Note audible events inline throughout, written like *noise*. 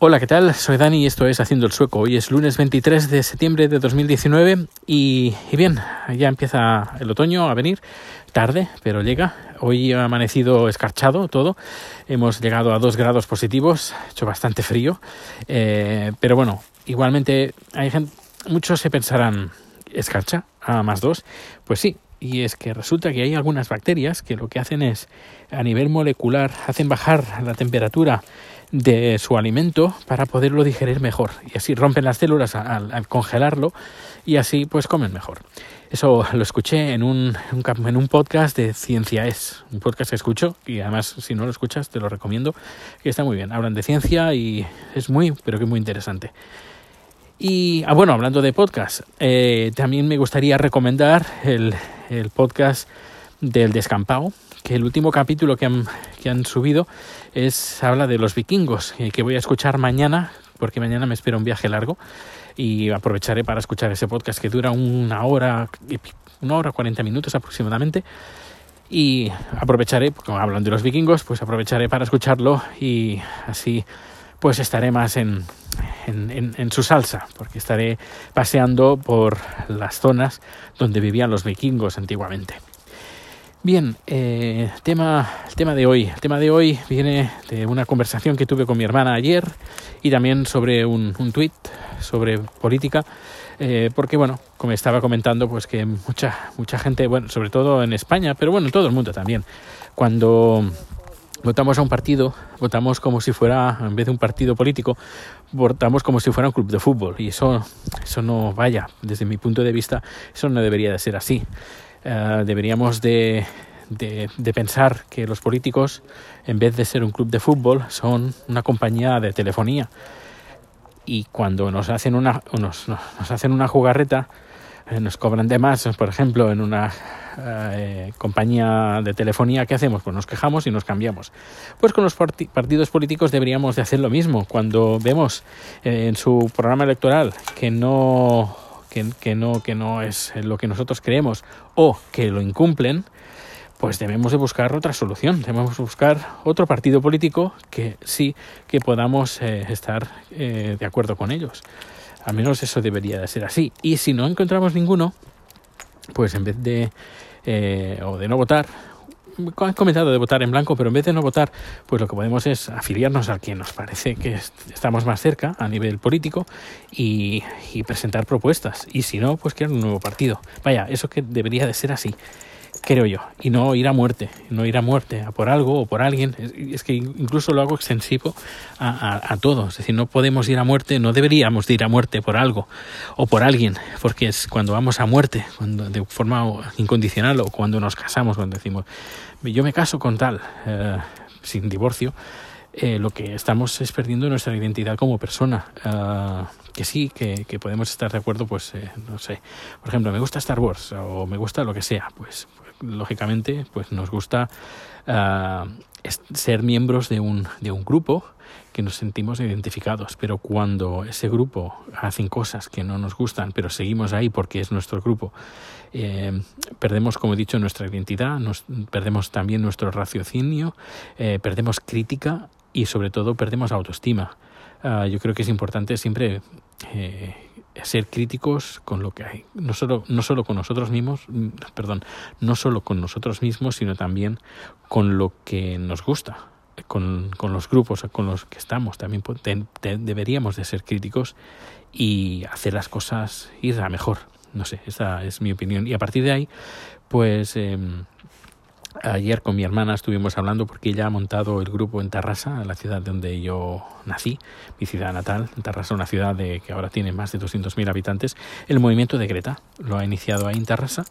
Hola, ¿qué tal? Soy Dani y esto es Haciendo el Sueco. Hoy es lunes 23 de septiembre de 2019 y, y, bien, ya empieza el otoño a venir, tarde, pero llega. Hoy ha amanecido escarchado todo, hemos llegado a 2 grados positivos, hecho bastante frío, eh, pero bueno, igualmente hay gente, muchos se pensarán, ¿escarcha a más 2? Pues sí, y es que resulta que hay algunas bacterias que lo que hacen es, a nivel molecular, hacen bajar la temperatura de su alimento para poderlo digerir mejor y así rompen las células al, congelarlo y así pues comen mejor. Eso lo escuché en un, en un podcast de Ciencia Es, un podcast que escucho y además si no lo escuchas te lo recomiendo, que está muy bien. Hablan de ciencia y es muy, pero que muy interesante. Y ah, bueno, hablando de podcast, eh, también me gustaría recomendar el, el podcast del descampado, el último capítulo que han, subido es habla de los vikingos, eh, que voy a escuchar mañana, porque mañana me espera un viaje largo y aprovecharé para escuchar ese podcast que dura una hora, una hora cuarenta minutos aproximadamente. Y aprovecharé, como hablan de los vikingos, pues aprovecharé para escucharlo y así pues estaré más en, en, su salsa, porque estaré paseando por las zonas donde vivían los vikingos antiguamente. Bien, eh, tema, el tema de hoy. El tema de hoy viene de una conversación que tuve con mi hermana ayer y también sobre un, un tuit sobre política. Eh, porque bueno, como estaba comentando, pues que mucha, mucha gente, bueno, sobre todo en España, pero bueno, en todo el mundo también, cuando votamos a un partido, votamos como si fuera, en vez de un partido político, votamos como si fuera un club de fútbol. Y eso, eso no vaya, desde mi punto de vista, eso no debería de ser así. Eh, deberíamos de, de, pensar que los políticos, en vez de ser un club de fútbol, son una compañía de telefonía. Y cuando nos hacen una, nos, nos hacen una jugarreta, eh, nos cobran de más, por ejemplo, en una eh, compañía de telefonía, ¿qué hacemos? Pues nos quejamos y nos cambiamos. Pues con los partidos políticos deberíamos de hacer lo mismo. Cuando vemos en su programa electoral que no que, no, que no es lo que nosotros creemos o que lo incumplen, pues debemos de buscar otra solución, debemos buscar otro partido político que sí que podamos eh, estar eh, de acuerdo con ellos. Al menos eso debería de ser así. Y si no encontramos ninguno, pues en vez de eh, o de no votar han comentado de votar en blanco, pero en vez de no votar, pues lo que podemos es afiliarnos a quien nos parece que estamos más cerca a nivel político y, y presentar propuestas. Y si no, pues crear un nuevo partido. Vaya, eso que debería de ser así creo yo, y no ir a muerte, no ir a muerte a por algo o por alguien. Es, que incluso lo hago extensivo a, a, a, todo. Es decir, no podemos ir a muerte, no deberíamos de ir a muerte por algo o por alguien, porque es cuando vamos a muerte, cuando de forma incondicional o cuando nos casamos, cuando decimos, yo me caso con tal, eh, sin divorcio. Eh, lo que estamos es perdiendo nuestra identidad como persona. Uh, que sí, que, podemos estar de acuerdo, pues, eh, no sé, por ejemplo, me gusta Star Wars o me gusta lo que sea, pues, lógicamente, pues nos gusta uh, ser miembros de un, de un grupo que nos sentimos identificados, pero cuando ese grupo hacen cosas que no nos gustan, pero seguimos ahí porque es nuestro grupo, eh, perdemos, como he dicho, nuestra identidad, nos, perdemos también nuestro raciocinio, eh, perdemos crítica y sobre todo perdemos autoestima. Uh, yo creo que es importante siempre eh, ser críticos con lo que hay, no solo, no solo con nosotros mismos, perdón, no solo con nosotros mismos, sino también con lo que nos gusta, con, con los grupos con los que estamos. También deberíamos de ser críticos y hacer las cosas ir a mejor. No sé, esa es mi opinión. Y a partir de ahí, pues eh, Ayer con mi hermana estuvimos hablando porque ella ha montado el grupo en Tarrasa, la ciudad donde yo nací, mi ciudad natal, Tarrasa, una ciudad que ahora tiene más de 200.000 habitantes. El movimiento de Greta lo ha iniciado ahí en Tarrasa.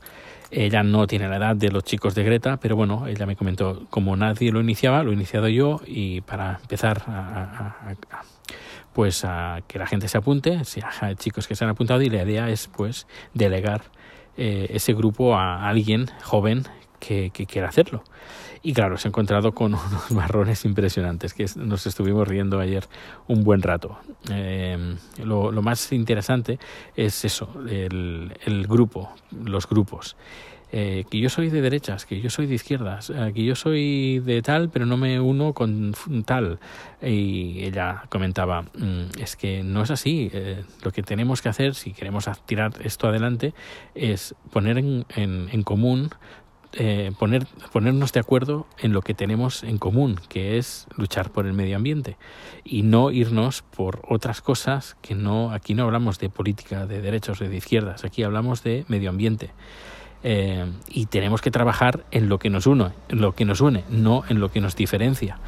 Ella no tiene la edad de los chicos de Greta, pero bueno, ella me comentó, como nadie lo iniciaba, lo he iniciado yo y para empezar a pues a que la gente se apunte, si hay chicos que se han apuntado y la idea es pues delegar eh, ese grupo a alguien joven que, que quiera hacerlo. Y claro, se ha encontrado con *laughs* unos marrones impresionantes que nos estuvimos riendo ayer un buen rato. Eh, lo, más interesante es eso, el, el grupo, los grupos. eh, que yo soy de derechas, que yo soy de izquierdas, eh, que yo soy de tal, pero no me uno con tal. Y ella comentaba, mm, es que no es así. Eh, lo que tenemos que hacer, si queremos tirar esto adelante, es poner en, en, común poner, ponernos de acuerdo en lo que tenemos en común, que es luchar por el medio ambiente y no irnos por otras cosas que no, aquí no hablamos de política de derechos de izquierdas, aquí hablamos de medio ambiente. Eh, y tenemos que trabajar en lo que nos une, en lo que nos une, no en lo que nos diferencia.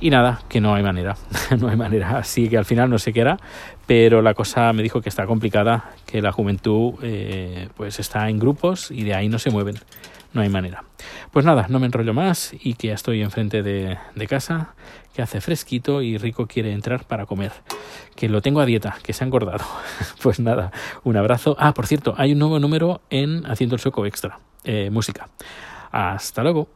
Y nada, que no hay manera, *laughs* no hay manera. Así que al final no sé qué era, pero la cosa me dijo que está complicada, que la juventud eh, pues está en grupos y de ahí no se mueven no hay manera. Pues nada, no me enrollo más y que ya estoy enfrente de, de casa, que hace fresquito y Rico quiere entrar para comer, que lo tengo a dieta, que se ha engordado. *laughs* Pues nada, un abrazo. Ah, por cierto, hay un nuevo número en Haciendo el Sueco Extra, eh, música. Hasta luego.